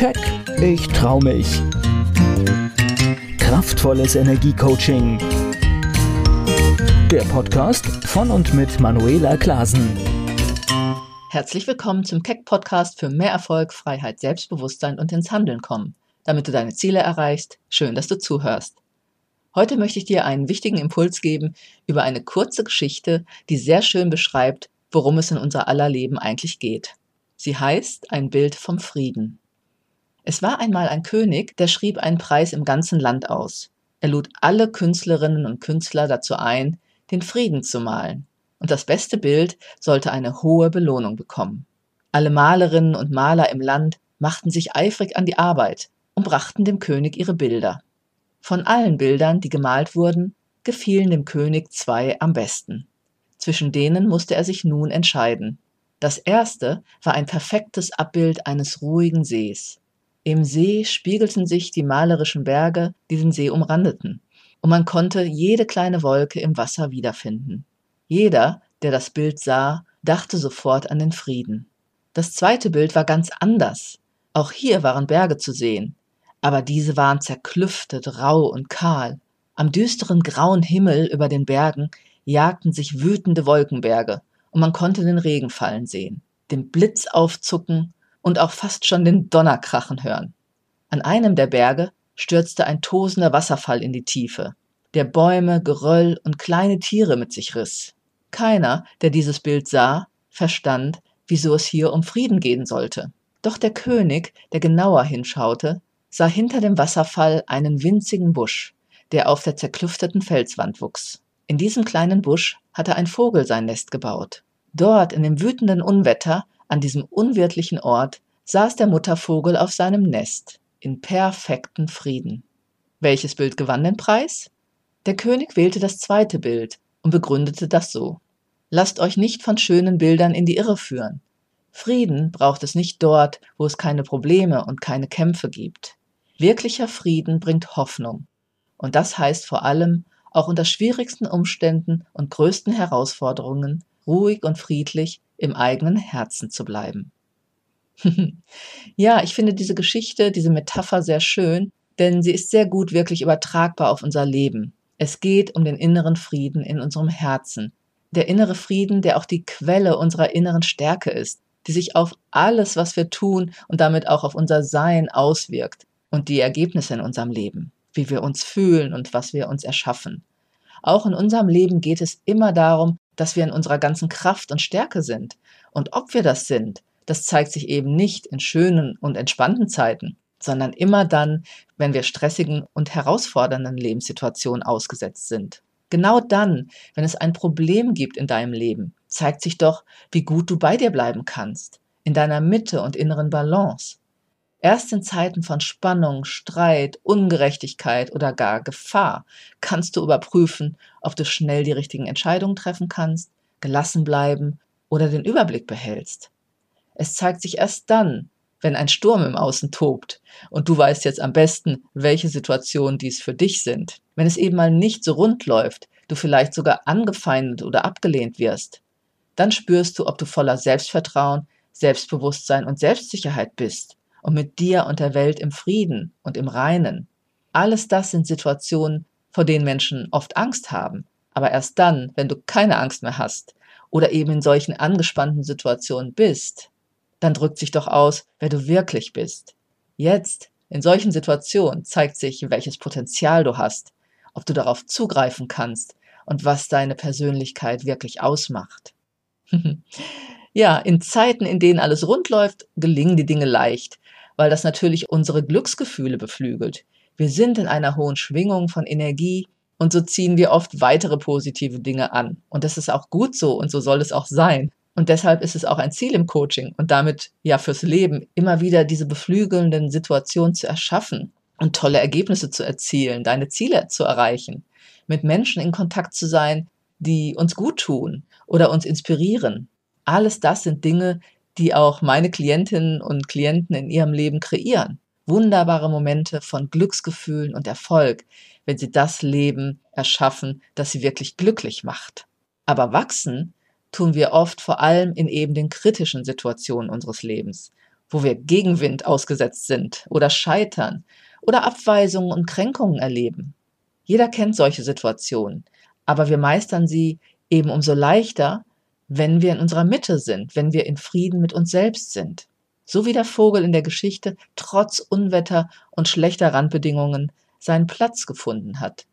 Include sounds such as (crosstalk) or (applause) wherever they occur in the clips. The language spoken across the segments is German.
Keck, ich trau mich. Kraftvolles Energiecoaching. Der Podcast von und mit Manuela Klasen. Herzlich willkommen zum Keck Podcast für mehr Erfolg, Freiheit, Selbstbewusstsein und ins Handeln kommen. Damit du deine Ziele erreichst, schön, dass du zuhörst. Heute möchte ich dir einen wichtigen Impuls geben über eine kurze Geschichte, die sehr schön beschreibt, worum es in unser aller Leben eigentlich geht. Sie heißt Ein Bild vom Frieden. Es war einmal ein König, der schrieb einen Preis im ganzen Land aus. Er lud alle Künstlerinnen und Künstler dazu ein, den Frieden zu malen. Und das beste Bild sollte eine hohe Belohnung bekommen. Alle Malerinnen und Maler im Land machten sich eifrig an die Arbeit und brachten dem König ihre Bilder. Von allen Bildern, die gemalt wurden, gefielen dem König zwei am besten. Zwischen denen musste er sich nun entscheiden. Das erste war ein perfektes Abbild eines ruhigen Sees. Im See spiegelten sich die malerischen Berge, die den See umrandeten, und man konnte jede kleine Wolke im Wasser wiederfinden. Jeder, der das Bild sah, dachte sofort an den Frieden. Das zweite Bild war ganz anders. Auch hier waren Berge zu sehen, aber diese waren zerklüftet, rau und kahl. Am düsteren grauen Himmel über den Bergen jagten sich wütende Wolkenberge, und man konnte den Regen fallen sehen, den Blitz aufzucken und auch fast schon den Donner krachen hören. An einem der Berge stürzte ein tosender Wasserfall in die Tiefe, der Bäume, Geröll und kleine Tiere mit sich riss. Keiner, der dieses Bild sah, verstand, wieso es hier um Frieden gehen sollte. Doch der König, der genauer hinschaute, sah hinter dem Wasserfall einen winzigen Busch, der auf der zerklüfteten Felswand wuchs. In diesem kleinen Busch hatte ein Vogel sein Nest gebaut. Dort in dem wütenden Unwetter, an diesem unwirtlichen Ort, saß der Muttervogel auf seinem Nest, in perfekten Frieden. Welches Bild gewann den Preis? Der König wählte das zweite Bild und begründete das so. Lasst euch nicht von schönen Bildern in die Irre führen. Frieden braucht es nicht dort, wo es keine Probleme und keine Kämpfe gibt. Wirklicher Frieden bringt Hoffnung. Und das heißt vor allem, auch unter schwierigsten Umständen und größten Herausforderungen ruhig und friedlich im eigenen Herzen zu bleiben. (laughs) ja, ich finde diese Geschichte, diese Metapher sehr schön, denn sie ist sehr gut wirklich übertragbar auf unser Leben. Es geht um den inneren Frieden in unserem Herzen. Der innere Frieden, der auch die Quelle unserer inneren Stärke ist, die sich auf alles, was wir tun und damit auch auf unser Sein auswirkt und die Ergebnisse in unserem Leben, wie wir uns fühlen und was wir uns erschaffen. Auch in unserem Leben geht es immer darum, dass wir in unserer ganzen Kraft und Stärke sind. Und ob wir das sind, das zeigt sich eben nicht in schönen und entspannten Zeiten, sondern immer dann, wenn wir stressigen und herausfordernden Lebenssituationen ausgesetzt sind. Genau dann, wenn es ein Problem gibt in deinem Leben, zeigt sich doch, wie gut du bei dir bleiben kannst, in deiner Mitte und inneren Balance. Erst in Zeiten von Spannung, Streit, Ungerechtigkeit oder gar Gefahr kannst du überprüfen, ob du schnell die richtigen Entscheidungen treffen kannst, gelassen bleiben oder den Überblick behältst. Es zeigt sich erst dann, wenn ein Sturm im Außen tobt und du weißt jetzt am besten, welche Situationen dies für dich sind. Wenn es eben mal nicht so rund läuft, du vielleicht sogar angefeindet oder abgelehnt wirst, dann spürst du, ob du voller Selbstvertrauen, Selbstbewusstsein und Selbstsicherheit bist und mit dir und der Welt im Frieden und im Reinen. Alles das sind Situationen, vor denen Menschen oft Angst haben. Aber erst dann, wenn du keine Angst mehr hast oder eben in solchen angespannten Situationen bist, dann drückt sich doch aus, wer du wirklich bist. Jetzt, in solchen Situationen, zeigt sich, welches Potenzial du hast, ob du darauf zugreifen kannst und was deine Persönlichkeit wirklich ausmacht. (laughs) ja, in Zeiten, in denen alles rund läuft, gelingen die Dinge leicht weil das natürlich unsere Glücksgefühle beflügelt. Wir sind in einer hohen Schwingung von Energie und so ziehen wir oft weitere positive Dinge an. Und das ist auch gut so und so soll es auch sein. Und deshalb ist es auch ein Ziel im Coaching und damit ja fürs Leben, immer wieder diese beflügelnden Situationen zu erschaffen und tolle Ergebnisse zu erzielen, deine Ziele zu erreichen, mit Menschen in Kontakt zu sein, die uns gut tun oder uns inspirieren. Alles das sind Dinge, die auch meine Klientinnen und Klienten in ihrem Leben kreieren. Wunderbare Momente von Glücksgefühlen und Erfolg, wenn sie das Leben erschaffen, das sie wirklich glücklich macht. Aber wachsen tun wir oft vor allem in eben den kritischen Situationen unseres Lebens, wo wir Gegenwind ausgesetzt sind oder scheitern oder Abweisungen und Kränkungen erleben. Jeder kennt solche Situationen, aber wir meistern sie eben umso leichter, wenn wir in unserer Mitte sind, wenn wir in Frieden mit uns selbst sind. So wie der Vogel in der Geschichte trotz Unwetter und schlechter Randbedingungen seinen Platz gefunden hat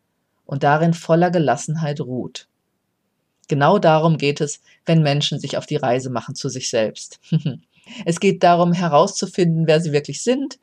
und darin voller Gelassenheit ruht. Genau darum geht es, wenn Menschen sich auf die Reise machen zu sich selbst. (laughs) es geht darum, herauszufinden, wer sie wirklich sind,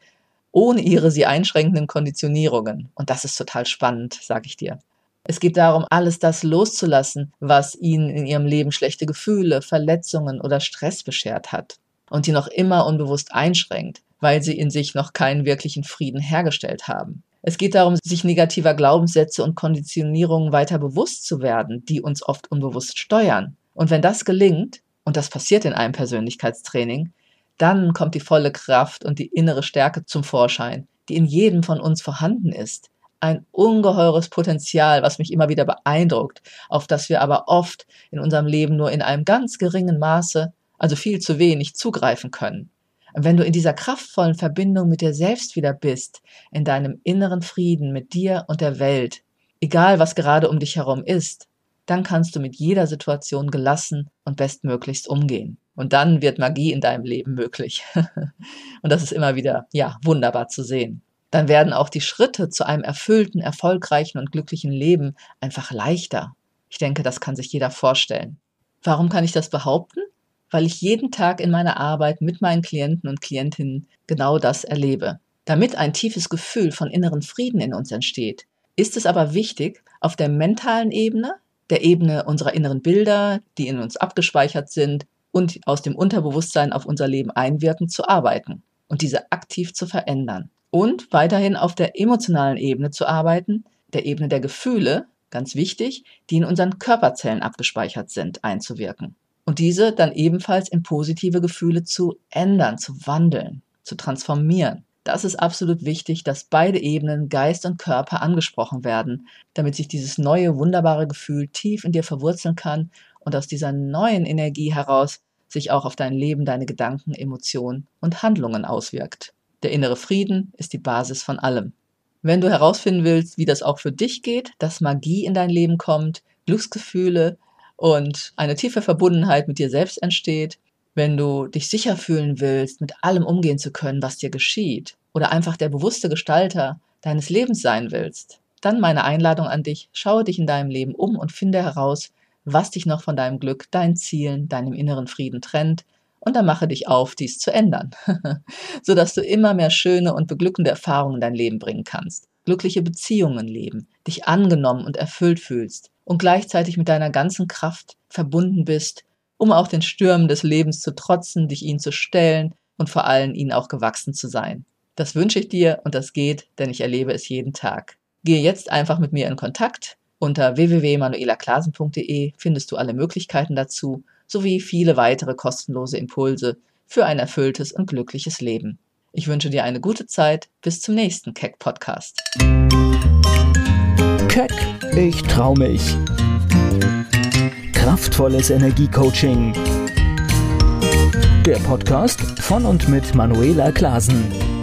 ohne ihre sie einschränkenden Konditionierungen. Und das ist total spannend, sage ich dir. Es geht darum, alles das loszulassen, was ihnen in ihrem Leben schlechte Gefühle, Verletzungen oder Stress beschert hat und die noch immer unbewusst einschränkt, weil sie in sich noch keinen wirklichen Frieden hergestellt haben. Es geht darum, sich negativer Glaubenssätze und Konditionierungen weiter bewusst zu werden, die uns oft unbewusst steuern. Und wenn das gelingt, und das passiert in einem Persönlichkeitstraining, dann kommt die volle Kraft und die innere Stärke zum Vorschein, die in jedem von uns vorhanden ist. Ein ungeheures Potenzial, was mich immer wieder beeindruckt, auf das wir aber oft in unserem Leben nur in einem ganz geringen Maße, also viel zu wenig, zugreifen können. Wenn du in dieser kraftvollen Verbindung mit dir selbst wieder bist, in deinem inneren Frieden mit dir und der Welt, egal was gerade um dich herum ist, dann kannst du mit jeder Situation gelassen und bestmöglichst umgehen. Und dann wird Magie in deinem Leben möglich. (laughs) und das ist immer wieder, ja, wunderbar zu sehen. Dann werden auch die Schritte zu einem erfüllten, erfolgreichen und glücklichen Leben einfach leichter. Ich denke, das kann sich jeder vorstellen. Warum kann ich das behaupten? Weil ich jeden Tag in meiner Arbeit mit meinen Klienten und Klientinnen genau das erlebe. Damit ein tiefes Gefühl von inneren Frieden in uns entsteht, ist es aber wichtig, auf der mentalen Ebene, der Ebene unserer inneren Bilder, die in uns abgespeichert sind, und aus dem Unterbewusstsein auf unser Leben einwirken, zu arbeiten und diese aktiv zu verändern. Und weiterhin auf der emotionalen Ebene zu arbeiten, der Ebene der Gefühle, ganz wichtig, die in unseren Körperzellen abgespeichert sind, einzuwirken. Und diese dann ebenfalls in positive Gefühle zu ändern, zu wandeln, zu transformieren. Das ist absolut wichtig, dass beide Ebenen Geist und Körper angesprochen werden, damit sich dieses neue, wunderbare Gefühl tief in dir verwurzeln kann und aus dieser neuen Energie heraus sich auch auf dein Leben, deine Gedanken, Emotionen und Handlungen auswirkt. Der innere Frieden ist die Basis von allem. Wenn du herausfinden willst, wie das auch für dich geht, dass Magie in dein Leben kommt, Glücksgefühle und eine tiefe Verbundenheit mit dir selbst entsteht, wenn du dich sicher fühlen willst, mit allem umgehen zu können, was dir geschieht, oder einfach der bewusste Gestalter deines Lebens sein willst, dann meine Einladung an dich, schaue dich in deinem Leben um und finde heraus, was dich noch von deinem Glück, deinen Zielen, deinem inneren Frieden trennt, und dann mache dich auf, dies zu ändern, (laughs) sodass du immer mehr schöne und beglückende Erfahrungen in dein Leben bringen kannst, glückliche Beziehungen leben, dich angenommen und erfüllt fühlst und gleichzeitig mit deiner ganzen Kraft verbunden bist, um auch den Stürmen des Lebens zu trotzen, dich ihnen zu stellen und vor allem ihnen auch gewachsen zu sein. Das wünsche ich dir und das geht, denn ich erlebe es jeden Tag. Gehe jetzt einfach mit mir in Kontakt unter www.manuelaklasen.de findest du alle Möglichkeiten dazu sowie viele weitere kostenlose Impulse für ein erfülltes und glückliches Leben. Ich wünsche dir eine gute Zeit. Bis zum nächsten Keck Podcast. Keck, ich trau mich. Kraftvolles Energiecoaching. Der Podcast von und mit Manuela Klasen.